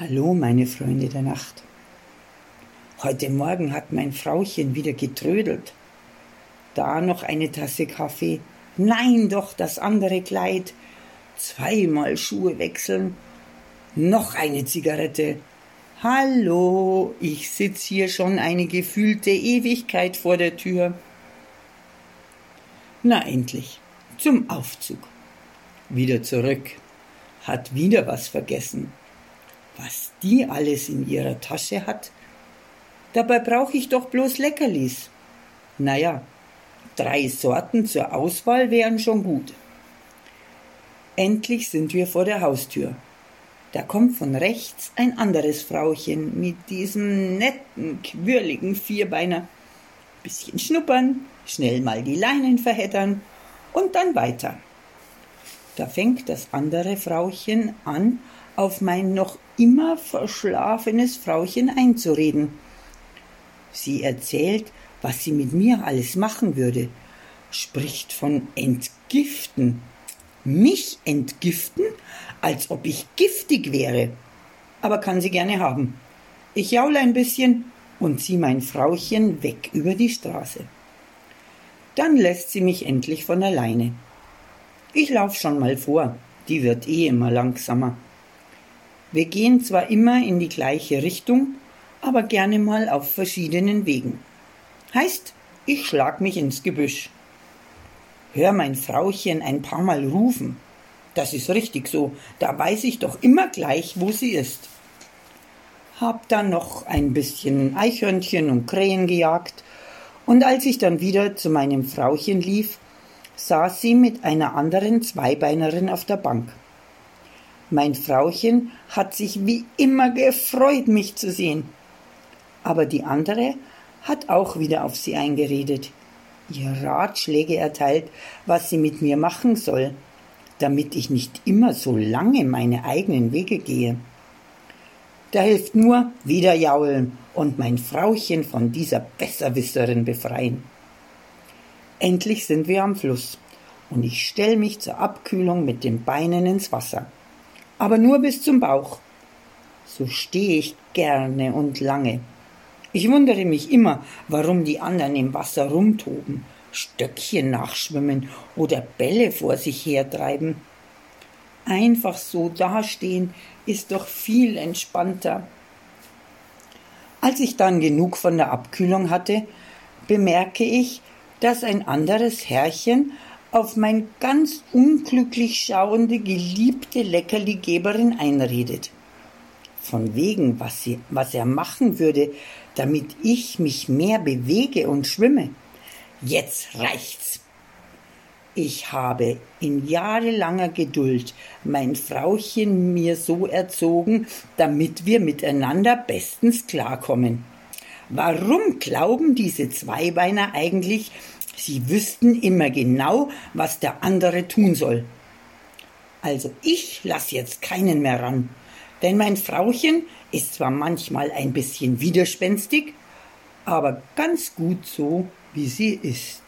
Hallo, meine Freunde der Nacht. Heute Morgen hat mein Frauchen wieder getrödelt. Da noch eine Tasse Kaffee. Nein, doch das andere Kleid. Zweimal Schuhe wechseln. Noch eine Zigarette. Hallo, ich sitz hier schon eine gefühlte Ewigkeit vor der Tür. Na endlich, zum Aufzug. Wieder zurück. Hat wieder was vergessen was die alles in ihrer Tasche hat. Dabei brauche ich doch bloß Leckerlis. Naja, drei Sorten zur Auswahl wären schon gut. Endlich sind wir vor der Haustür. Da kommt von rechts ein anderes Frauchen mit diesem netten, quirligen Vierbeiner. Bisschen schnuppern, schnell mal die Leinen verheddern und dann weiter. Da fängt das andere Frauchen an, auf mein noch immer verschlafenes Frauchen einzureden. Sie erzählt, was sie mit mir alles machen würde, spricht von entgiften. Mich entgiften, als ob ich giftig wäre. Aber kann sie gerne haben. Ich jaule ein bisschen und zieh mein Frauchen weg über die Straße. Dann lässt sie mich endlich von alleine. Ich lauf schon mal vor, die wird eh immer langsamer. Wir gehen zwar immer in die gleiche Richtung, aber gerne mal auf verschiedenen Wegen. Heißt, ich schlag mich ins Gebüsch. Hör mein Frauchen ein paar Mal rufen. Das ist richtig so, da weiß ich doch immer gleich, wo sie ist. Hab dann noch ein bisschen Eichhörnchen und Krähen gejagt, und als ich dann wieder zu meinem Frauchen lief, saß sie mit einer anderen Zweibeinerin auf der Bank. Mein Frauchen hat sich wie immer gefreut, mich zu sehen. Aber die andere hat auch wieder auf sie eingeredet, ihr Ratschläge erteilt, was sie mit mir machen soll, damit ich nicht immer so lange meine eigenen Wege gehe. Da hilft nur wieder jaulen und mein Frauchen von dieser Besserwisserin befreien. Endlich sind wir am Fluss und ich stell mich zur Abkühlung mit den Beinen ins Wasser aber nur bis zum Bauch. So stehe ich gerne und lange. Ich wundere mich immer, warum die anderen im Wasser rumtoben, Stöckchen nachschwimmen oder Bälle vor sich hertreiben. Einfach so dastehen ist doch viel entspannter. Als ich dann genug von der Abkühlung hatte, bemerke ich, dass ein anderes Herrchen auf mein ganz unglücklich schauende geliebte Leckerligeberin einredet. Von wegen, was, sie, was er machen würde, damit ich mich mehr bewege und schwimme. Jetzt reicht's. Ich habe in jahrelanger Geduld mein Frauchen mir so erzogen, damit wir miteinander bestens klarkommen. Warum glauben diese Zweibeiner eigentlich, Sie wüssten immer genau, was der andere tun soll. Also ich lass jetzt keinen mehr ran, denn mein Frauchen ist zwar manchmal ein bisschen widerspenstig, aber ganz gut so, wie sie ist.